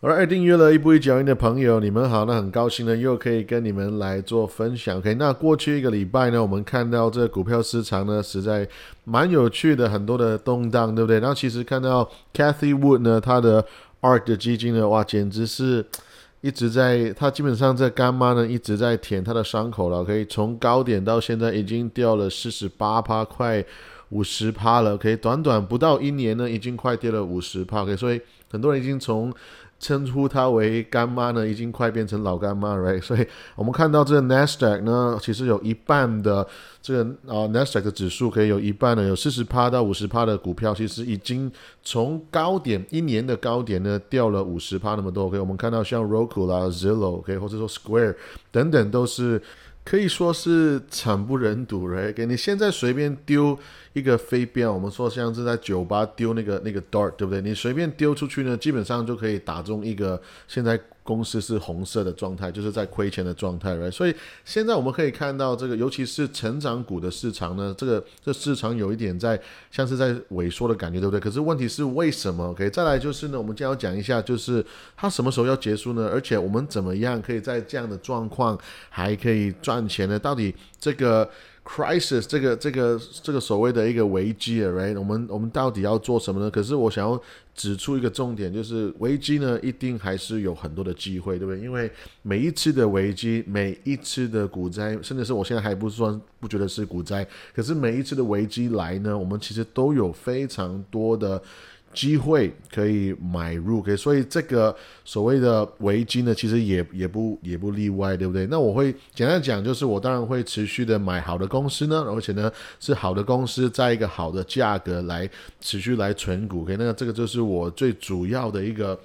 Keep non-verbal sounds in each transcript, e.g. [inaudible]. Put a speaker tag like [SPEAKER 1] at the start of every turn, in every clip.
[SPEAKER 1] 而订阅了一步一脚印的朋友，你们好，那很高兴呢，又可以跟你们来做分享。OK，那过去一个礼拜呢，我们看到这股票市场呢，实在蛮有趣的，很多的动荡，对不对？然后其实看到 Cathy Wood 呢，他的 ARK 的基金呢，哇，简直是一直在，他基本上这干妈呢一直在舔他的伤口了。可以从高点到现在已经掉了四十八趴，快五十趴了。可以短短不到一年呢，已经快跌了五十趴。OK，所以很多人已经从称呼她为干妈呢，已经快变成老干妈，right？[laughs] 所以我们看到这个 Nasdaq 呢，其实有一半的这个啊 Nasdaq 的指数可以有一半呢，有四十趴到五十趴的股票，其实已经从高点一年的高点呢掉了五十趴那么多。OK，我们看到像 Roku 啦、Zillow，OK，或者说 Square 等等都是。可以说是惨不忍睹，right？给你现在随便丢一个飞镖，我们说像是在酒吧丢那个那个 dart，对不对？你随便丢出去呢，基本上就可以打中一个现在。公司是红色的状态，就是在亏钱的状态对所以现在我们可以看到这个，尤其是成长股的市场呢，这个这市场有一点在像是在萎缩的感觉，对不对？可是问题是为什么？OK，再来就是呢，我们将要讲一下，就是它什么时候要结束呢？而且我们怎么样可以在这样的状况还可以赚钱呢？到底这个？crisis 这个这个这个所谓的一个危机，right？我们我们到底要做什么呢？可是我想要指出一个重点，就是危机呢，一定还是有很多的机会，对不对？因为每一次的危机，每一次的股灾，甚至是我现在还不算不觉得是股灾，可是每一次的危机来呢，我们其实都有非常多的。机会可以买入，OK，所以这个所谓的危机呢，其实也也不也不例外，对不对？那我会简单讲，就是我当然会持续的买好的公司呢，而且呢是好的公司，在一个好的价格来持续来存股可以那这个就是我最主要的一个。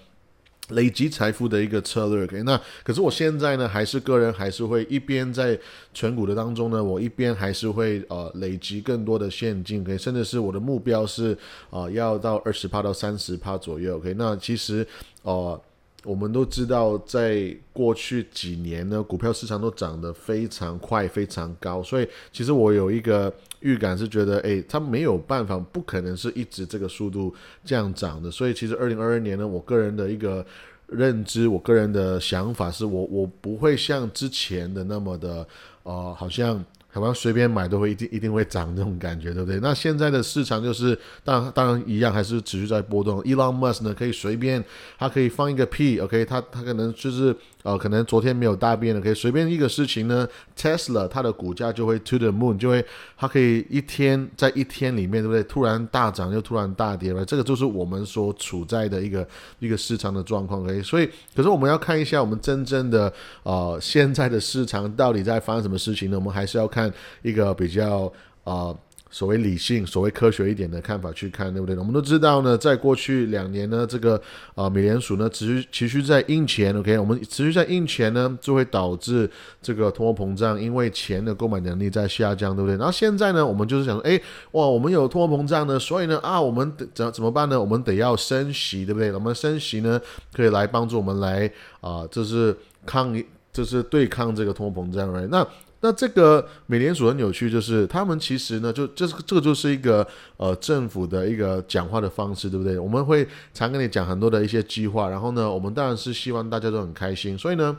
[SPEAKER 1] 累积财富的一个策略，OK，那可是我现在呢，还是个人，还是会一边在存股的当中呢，我一边还是会呃累积更多的现金，OK，甚至是我的目标是啊要到二十趴到三十趴左右，OK，那其实呃。我们都知道，在过去几年呢，股票市场都涨得非常快、非常高，所以其实我有一个预感是觉得，哎，它没有办法，不可能是一直这个速度这样涨的。所以其实二零二二年呢，我个人的一个认知，我个人的想法是我我不会像之前的那么的，呃，好像。好像随便买都会一定一定会涨这种感觉，对不对？那现在的市场就是，当然当然一样，还是持续在波动。Elon Musk 呢，可以随便，他可以放一个屁，OK，他他可能就是。呃，可能昨天没有大便的，可以随便一个事情呢，Tesla 它的股价就会 to the moon，就会它可以一天在一天里面，对不对？突然大涨又突然大跌了，这个就是我们所处在的一个一个市场的状况。可以所以可是我们要看一下我们真正的呃现在的市场到底在发生什么事情呢？我们还是要看一个比较啊。所谓理性、所谓科学一点的看法去看，对不对？我们都知道呢，在过去两年呢，这个啊美联储呢持续持续在印钱，OK，我们持续在印钱呢，就会导致这个通货膨胀，因为钱的购买能力在下降，对不对？然后现在呢，我们就是想说，哎，哇，我们有通货膨胀呢，所以呢，啊，我们怎怎么办呢？我们得要升息，对不对？我们升息呢，可以来帮助我们来啊，就是抗，就是对抗这个通货膨胀来那那这个美联储很有趣，就是他们其实呢，就这是这个就是一个呃政府的一个讲话的方式，对不对？我们会常跟你讲很多的一些计划，然后呢，我们当然是希望大家都很开心，所以呢，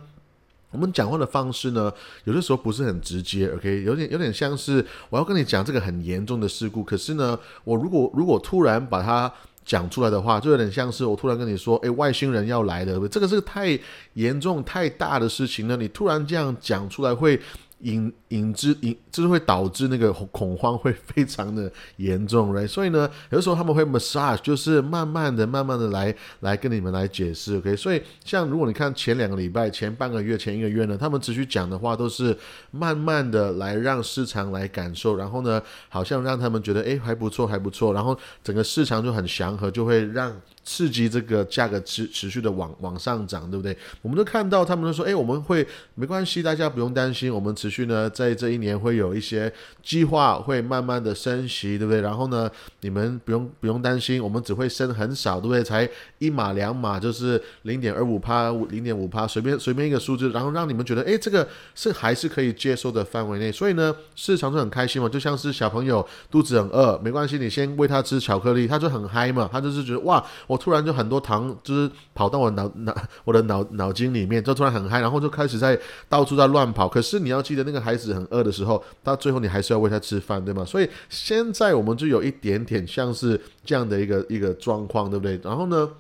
[SPEAKER 1] 我们讲话的方式呢，有的时候不是很直接，OK，有点有点像是我要跟你讲这个很严重的事故，可是呢，我如果如果突然把它讲出来的话，就有点像是我突然跟你说，诶，外星人要来的，这个是太严重太大的事情呢，你突然这样讲出来会。引引致引就是会导致那个恐慌会非常的严重，right？所以呢，有的时候他们会 massage，就是慢慢的、慢慢的来来跟你们来解释，OK？所以像如果你看前两个礼拜、前半个月、前一个月呢，他们持续讲的话都是慢慢的来让市场来感受，然后呢，好像让他们觉得哎还不错还不错，然后整个市场就很祥和，就会让。刺激这个价格持持续的往往上涨，对不对？我们都看到他们都说，哎，我们会没关系，大家不用担心，我们持续呢在这一年会有一些计划，会慢慢的升息，对不对？然后呢，你们不用不用担心，我们只会升很少，对不对？才一码两码，就是零点二五帕、零点五帕，随便随便一个数字，然后让你们觉得，哎，这个是还是可以接受的范围内，所以呢，市场就很开心嘛，就像是小朋友肚子很饿，没关系，你先喂他吃巧克力，他就很嗨嘛，他就是觉得哇。我突然就很多糖就是跑到我脑脑我的脑脑筋里面，就突然很嗨，然后就开始在到处在乱跑。可是你要记得，那个孩子很饿的时候，到最后你还是要喂他吃饭，对吗？所以现在我们就有一点点像是这样的一个一个状况，对不对？然后呢，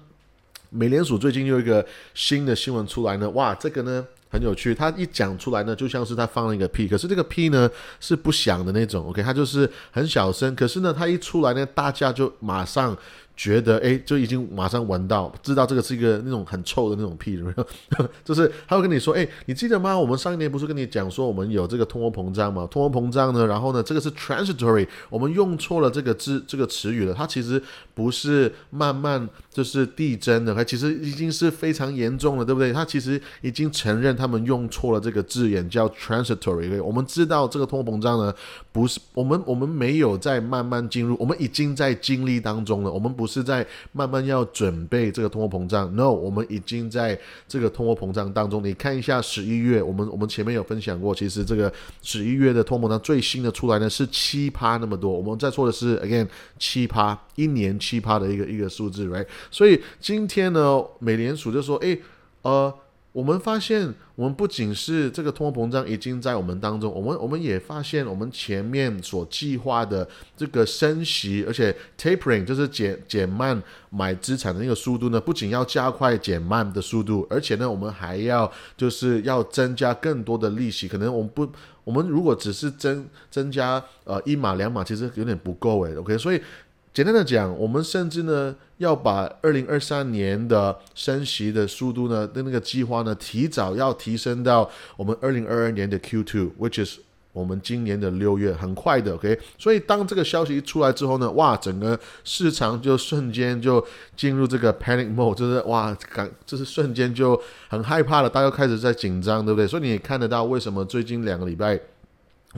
[SPEAKER 1] 美联储最近又一个新的新闻出来呢，哇，这个呢。很有趣，他一讲出来呢，就像是他放了一个屁，可是这个屁呢是不响的那种，OK，他就是很小声，可是呢，他一出来呢，大家就马上。觉得哎，就已经马上闻到，知道这个是一个那种很臭的那种屁，有没有 [laughs] 就是他会跟你说，哎，你记得吗？我们上一年不是跟你讲说我们有这个通货膨胀吗？通货膨胀呢，然后呢，这个是 transitory，我们用错了这个字这个词语了，它其实不是慢慢就是递增的，它其实已经是非常严重了，对不对？他其实已经承认他们用错了这个字眼叫 transitory，我们知道这个通货膨胀呢，不是我们我们没有在慢慢进入，我们已经在经历当中了，我们不。不是在慢慢要准备这个通货膨胀，no，我们已经在这个通货膨胀当中。你看一下十一月，我们我们前面有分享过，其实这个十一月的通货膨胀最新的出来呢是七趴那么多。我们在说的是 again 七趴，一年七趴的一个一个数字，right？所以今天呢，美联储就说，诶，呃。我们发现，我们不仅是这个通货膨胀已经在我们当中，我们我们也发现，我们前面所计划的这个升息，而且 tapering 就是减减慢买资产的那个速度呢，不仅要加快减慢的速度，而且呢，我们还要就是要增加更多的利息。可能我们不，我们如果只是增增加呃一码两码，其实有点不够诶 OK，所以。简单的讲，我们甚至呢要把二零二三年的升息的速度呢的那个计划呢提早要提升到我们二零二二年的 Q two，which is 我们今年的六月，很快的，OK。所以当这个消息一出来之后呢，哇，整个市场就瞬间就进入这个 panic mode，就是哇，感就是瞬间就很害怕了，大家开始在紧张，对不对？所以你也看得到为什么最近两个礼拜。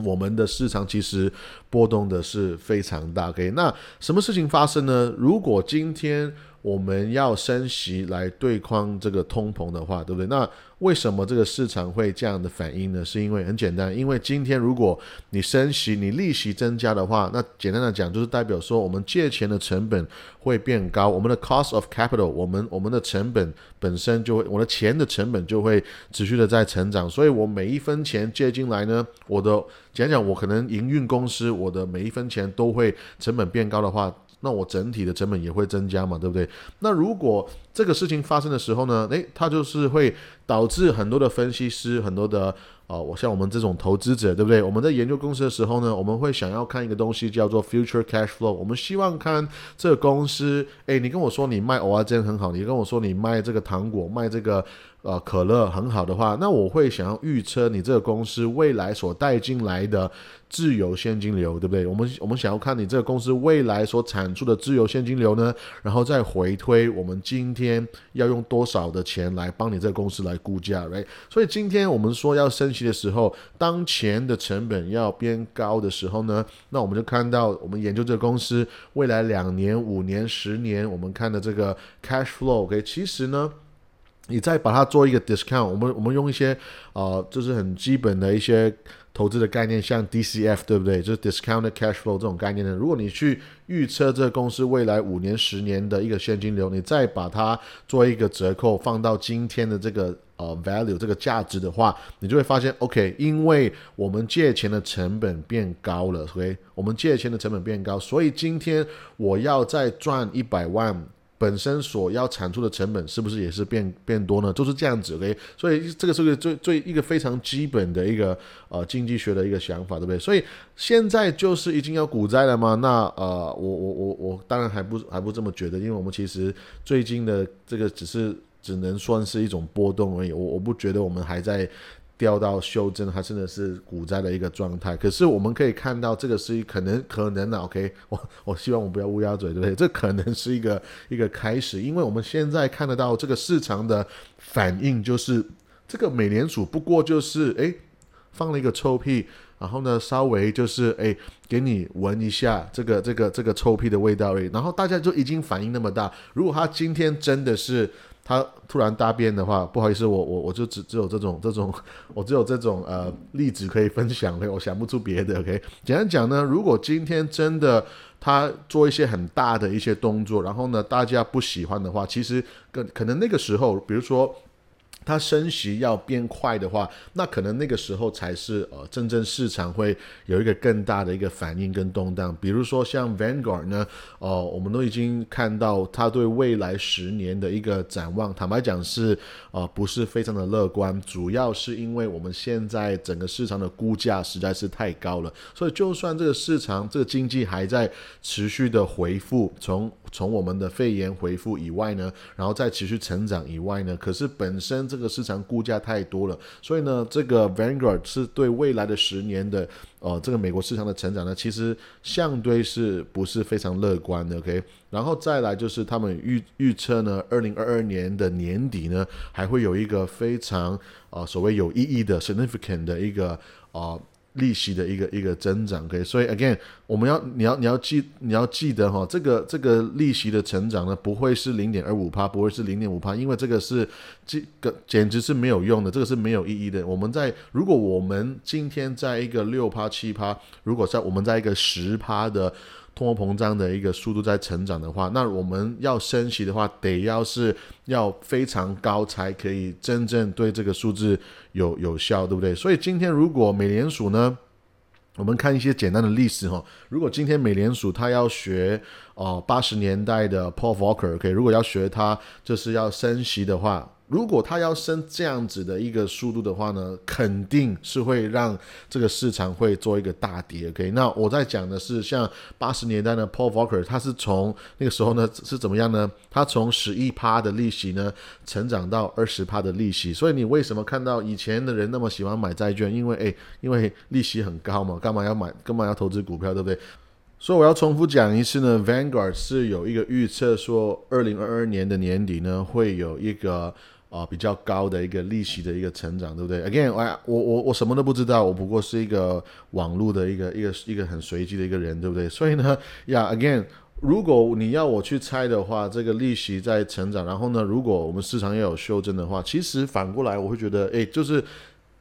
[SPEAKER 1] 我们的市场其实波动的是非常大，OK？那什么事情发生呢？如果今天我们要升息来对抗这个通膨的话，对不对？那为什么这个市场会这样的反应呢？是因为很简单，因为今天如果你升息，你利息增加的话，那简单的讲就是代表说我们借钱的成本会变高，我们的 cost of capital，我们我们的成本本身就会，我的钱的成本就会持续的在成长，所以我每一分钱借进来呢，我的讲讲我可能营运公司，我的每一分钱都会成本变高的话。那我整体的成本也会增加嘛，对不对？那如果这个事情发生的时候呢，诶，它就是会导致很多的分析师，很多的。哦，我像我们这种投资者，对不对？我们在研究公司的时候呢，我们会想要看一个东西叫做 future cash flow。我们希望看这个公司，哎，你跟我说你卖欧阿珍很好，你跟我说你卖这个糖果、卖这个呃可乐很好的话，那我会想要预测你这个公司未来所带进来的自由现金流，对不对？我们我们想要看你这个公司未来所产出的自由现金流呢，然后再回推我们今天要用多少的钱来帮你这个公司来估价，right？所以今天我们说要升息。的时候，当钱的成本要变高的时候呢，那我们就看到我们研究这个公司未来两年、五年、十年，我们看的这个 cash flow，OK，其实呢，你再把它做一个 discount，我们我们用一些呃，就是很基本的一些。投资的概念像 DCF 对不对？就是 discounted cash flow 这种概念呢。如果你去预测这个公司未来五年、十年的一个现金流，你再把它做一个折扣，放到今天的这个呃 value 这个价值的话，你就会发现，OK，因为我们借钱的成本变高了，OK，我们借钱的成本变高，所以今天我要再赚一百万。本身所要产出的成本是不是也是变变多呢？就是这样子，OK。所以这个是个最最一个非常基本的一个呃经济学的一个想法，对不对？所以现在就是已经要股灾了吗？那呃，我我我我当然还不还不这么觉得，因为我们其实最近的这个只是只能算是一种波动而已，我我不觉得我们还在。掉到修正，它真的是股灾的一个状态。可是我们可以看到，这个是可能可能的。[laughs] OK，我我希望我不要乌鸦嘴，对不对？[laughs] 这可能是一个一个开始，因为我们现在看得到这个市场的反应，就是这个美联储不过就是诶放了一个臭屁，然后呢稍微就是诶给你闻一下这个这个这个臭屁的味道而已，然后大家就已经反应那么大。如果他今天真的是他突然大便的话，不好意思，我我我就只只有这种这种，[laughs] 我只有这种呃例子可以分享了 [laughs] 我想不出别的，OK。简单讲呢，如果今天真的他做一些很大的一些动作，然后呢大家不喜欢的话，其实可可能那个时候，比如说。它升息要变快的话，那可能那个时候才是呃真正市场会有一个更大的一个反应跟动荡。比如说像 Vanguard 呢，哦，我们都已经看到它对未来十年的一个展望，坦白讲是呃不是非常的乐观，主要是因为我们现在整个市场的估价实在是太高了，所以就算这个市场这个经济还在持续的回复，从从我们的肺炎回复以外呢，然后再持续成长以外呢，可是本身这这个市场估价太多了，所以呢，这个 Vanguard 是对未来的十年的呃这个美国市场的成长呢，其实相对是不是非常乐观的？OK，然后再来就是他们预预测呢，二零二二年的年底呢，还会有一个非常呃所谓有意义的 significant 的一个啊。利息的一个一个增长可以所以 again，我们要你要你要记你要记得哈，这个这个利息的成长呢，不会是零点二五帕，不会是零点五帕，因为这个是这个简直是没有用的，这个是没有意义的。我们在如果我们今天在一个六帕七帕，如果在我们在一个十帕的。通货膨胀的一个速度在成长的话，那我们要升息的话，得要是要非常高才可以真正对这个数字有有效，对不对？所以今天如果美联储呢，我们看一些简单的历史哈，如果今天美联储它要学哦八十年代的 Paul Volcker，OK，如果要学它就是要升息的话。如果它要升这样子的一个速度的话呢，肯定是会让这个市场会做一个大跌。OK，那我在讲的是像八十年代的 Paul Volcker，他是从那个时候呢是怎么样呢？他从十一趴的利息呢成长到二十趴的利息。所以你为什么看到以前的人那么喜欢买债券？因为诶，因为利息很高嘛，干嘛要买？干嘛要投资股票？对不对？所以我要重复讲一次呢，Vanguard 是有一个预测说，二零二二年的年底呢会有一个。啊，比较高的一个利息的一个成长，对不对？Again，我我我我什么都不知道，我不过是一个网络的一个一个一个很随机的一个人，对不对？所以呢，[laughs] 呀，Again，如果你要我去猜的话，这个利息在成长，然后呢，如果我们市场要有修正的话，其实反过来我会觉得，哎，就是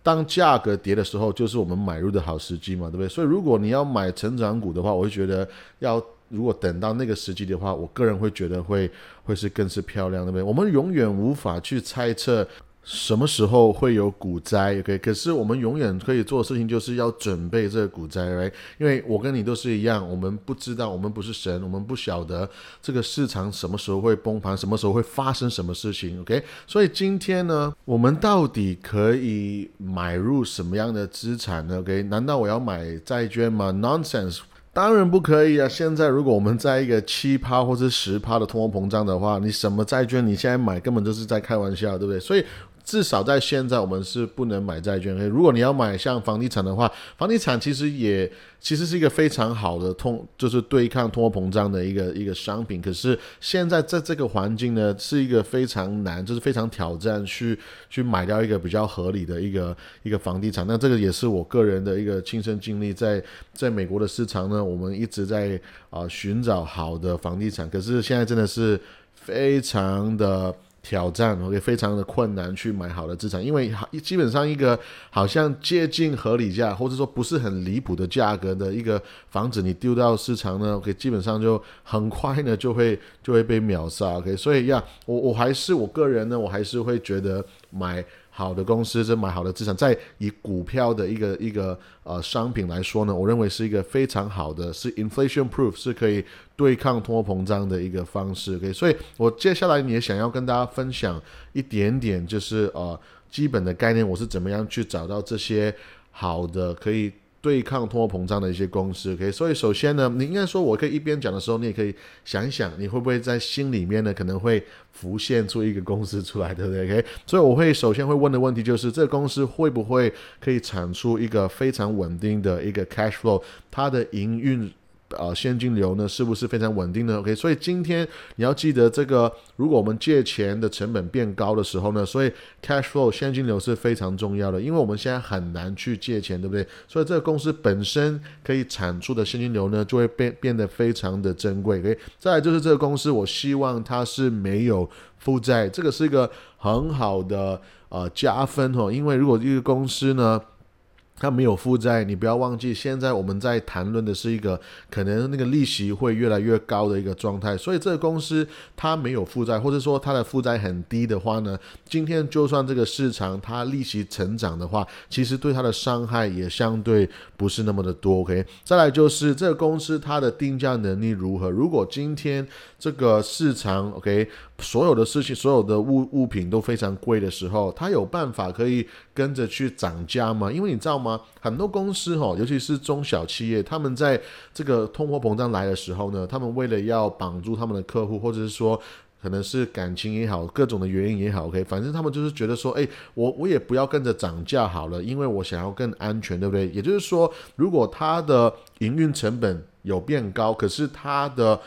[SPEAKER 1] 当价格跌的时候，就是我们买入的好时机嘛，对不对？所以如果你要买成长股的话，我会觉得要。如果等到那个时机的话，我个人会觉得会会是更是漂亮，对不对？我们永远无法去猜测什么时候会有股灾，OK？可是我们永远可以做的事情就是要准备这个股灾，right？因为我跟你都是一样，我们不知道，我们不是神，我们不晓得这个市场什么时候会崩盘，什么时候会发生什么事情，OK？所以今天呢，我们到底可以买入什么样的资产呢？OK？难道我要买债券吗？Nonsense！当然不可以啊！现在如果我们在一个七趴或是十趴的通货膨胀的话，你什么债券你现在买根本就是在开玩笑，对不对？所以。至少在现在，我们是不能买债券。如果你要买像房地产的话，房地产其实也其实是一个非常好的通，就是对抗通货膨胀的一个一个商品。可是现在在这个环境呢，是一个非常难，就是非常挑战去去买掉一个比较合理的一个一个房地产。那这个也是我个人的一个亲身经历，在在美国的市场呢，我们一直在啊寻找好的房地产。可是现在真的是非常的。挑战，OK，非常的困难去买好的资产，因为基本上一个好像接近合理价，或者说不是很离谱的价格的一个房子，你丢到市场呢，OK，基本上就很快呢就会就会被秒杀，OK，所以呀，我我还是我个人呢，我还是会觉得买。好的公司，这买好的资产，在以股票的一个一个呃商品来说呢，我认为是一个非常好的，是 inflation proof，是可以对抗通货膨胀的一个方式。OK，所以我接下来也想要跟大家分享一点点，就是呃基本的概念，我是怎么样去找到这些好的可以。对抗通货膨胀的一些公司，OK，所以首先呢，你应该说，我可以一边讲的时候，你也可以想一想，你会不会在心里面呢，可能会浮现出一个公司出来，对不对？OK，所以我会首先会问的问题就是，这个公司会不会可以产出一个非常稳定的一个 cash flow，它的营运呃现金流呢是不是非常稳定呢？OK，所以今天你要记得这个，如果我们借钱的成本变高的时候呢，所以 cash flow 现金流是非常重要的，因为我们现在很难去借钱，对不对？所以这个公司本身可以产出的现金流呢，就会变变得非常的珍贵。OK，再来就是这个公司，我希望它是没有负债，这个是一个很好的呃加分哦，因为如果一个公司呢，它没有负债，你不要忘记，现在我们在谈论的是一个可能那个利息会越来越高的一个状态。所以这个公司它没有负债，或者说它的负债很低的话呢，今天就算这个市场它利息成长的话，其实对它的伤害也相对不是那么的多。OK，再来就是这个公司它的定价能力如何？如果今天这个市场 OK，所有的事情、所有的物物品都非常贵的时候，它有办法可以跟着去涨价吗？因为你知道？很多公司哈，尤其是中小企业，他们在这个通货膨胀来的时候呢，他们为了要绑住他们的客户，或者是说可能是感情也好，各种的原因也好，OK，反正他们就是觉得说，哎，我我也不要跟着涨价好了，因为我想要更安全，对不对？也就是说，如果它的营运成本有变高，可是它的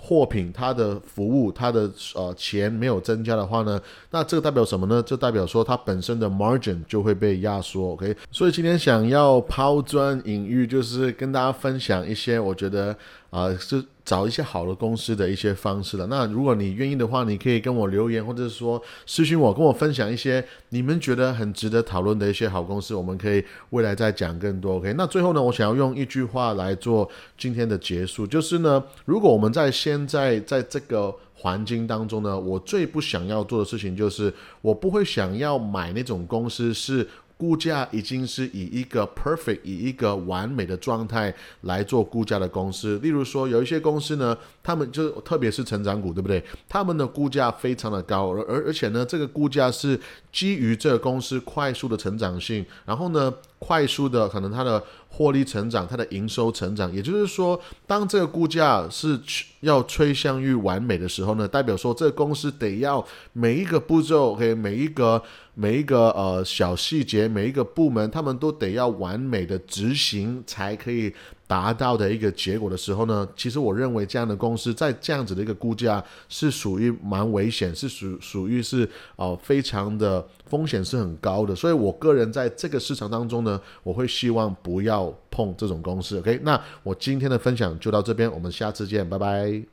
[SPEAKER 1] 货品、它的服务、它的呃钱没有增加的话呢，那这个代表什么呢？这代表说它本身的 margin 就会被压缩。OK，所以今天想要抛砖引玉，就是跟大家分享一些我觉得啊是。找一些好的公司的一些方式了。那如果你愿意的话，你可以跟我留言，或者是说私信我，跟我分享一些你们觉得很值得讨论的一些好公司，我们可以未来再讲更多。OK，那最后呢，我想要用一句话来做今天的结束，就是呢，如果我们在现在在这个环境当中呢，我最不想要做的事情就是，我不会想要买那种公司是。估价已经是以一个 perfect，以一个完美的状态来做估价的公司。例如说，有一些公司呢，他们就特别是成长股，对不对？他们的估价非常的高，而而而且呢，这个估价是基于这个公司快速的成长性，然后呢，快速的可能它的获利成长，它的营收成长。也就是说，当这个估价是要趋向于完美的时候呢，代表说这个公司得要每一个步骤，OK，每一个。每一个呃小细节，每一个部门，他们都得要完美的执行才可以达到的一个结果的时候呢，其实我认为这样的公司在这样子的一个估价是属于蛮危险，是属属于是呃非常的风险是很高的，所以我个人在这个市场当中呢，我会希望不要碰这种公司。OK，那我今天的分享就到这边，我们下次见，拜拜。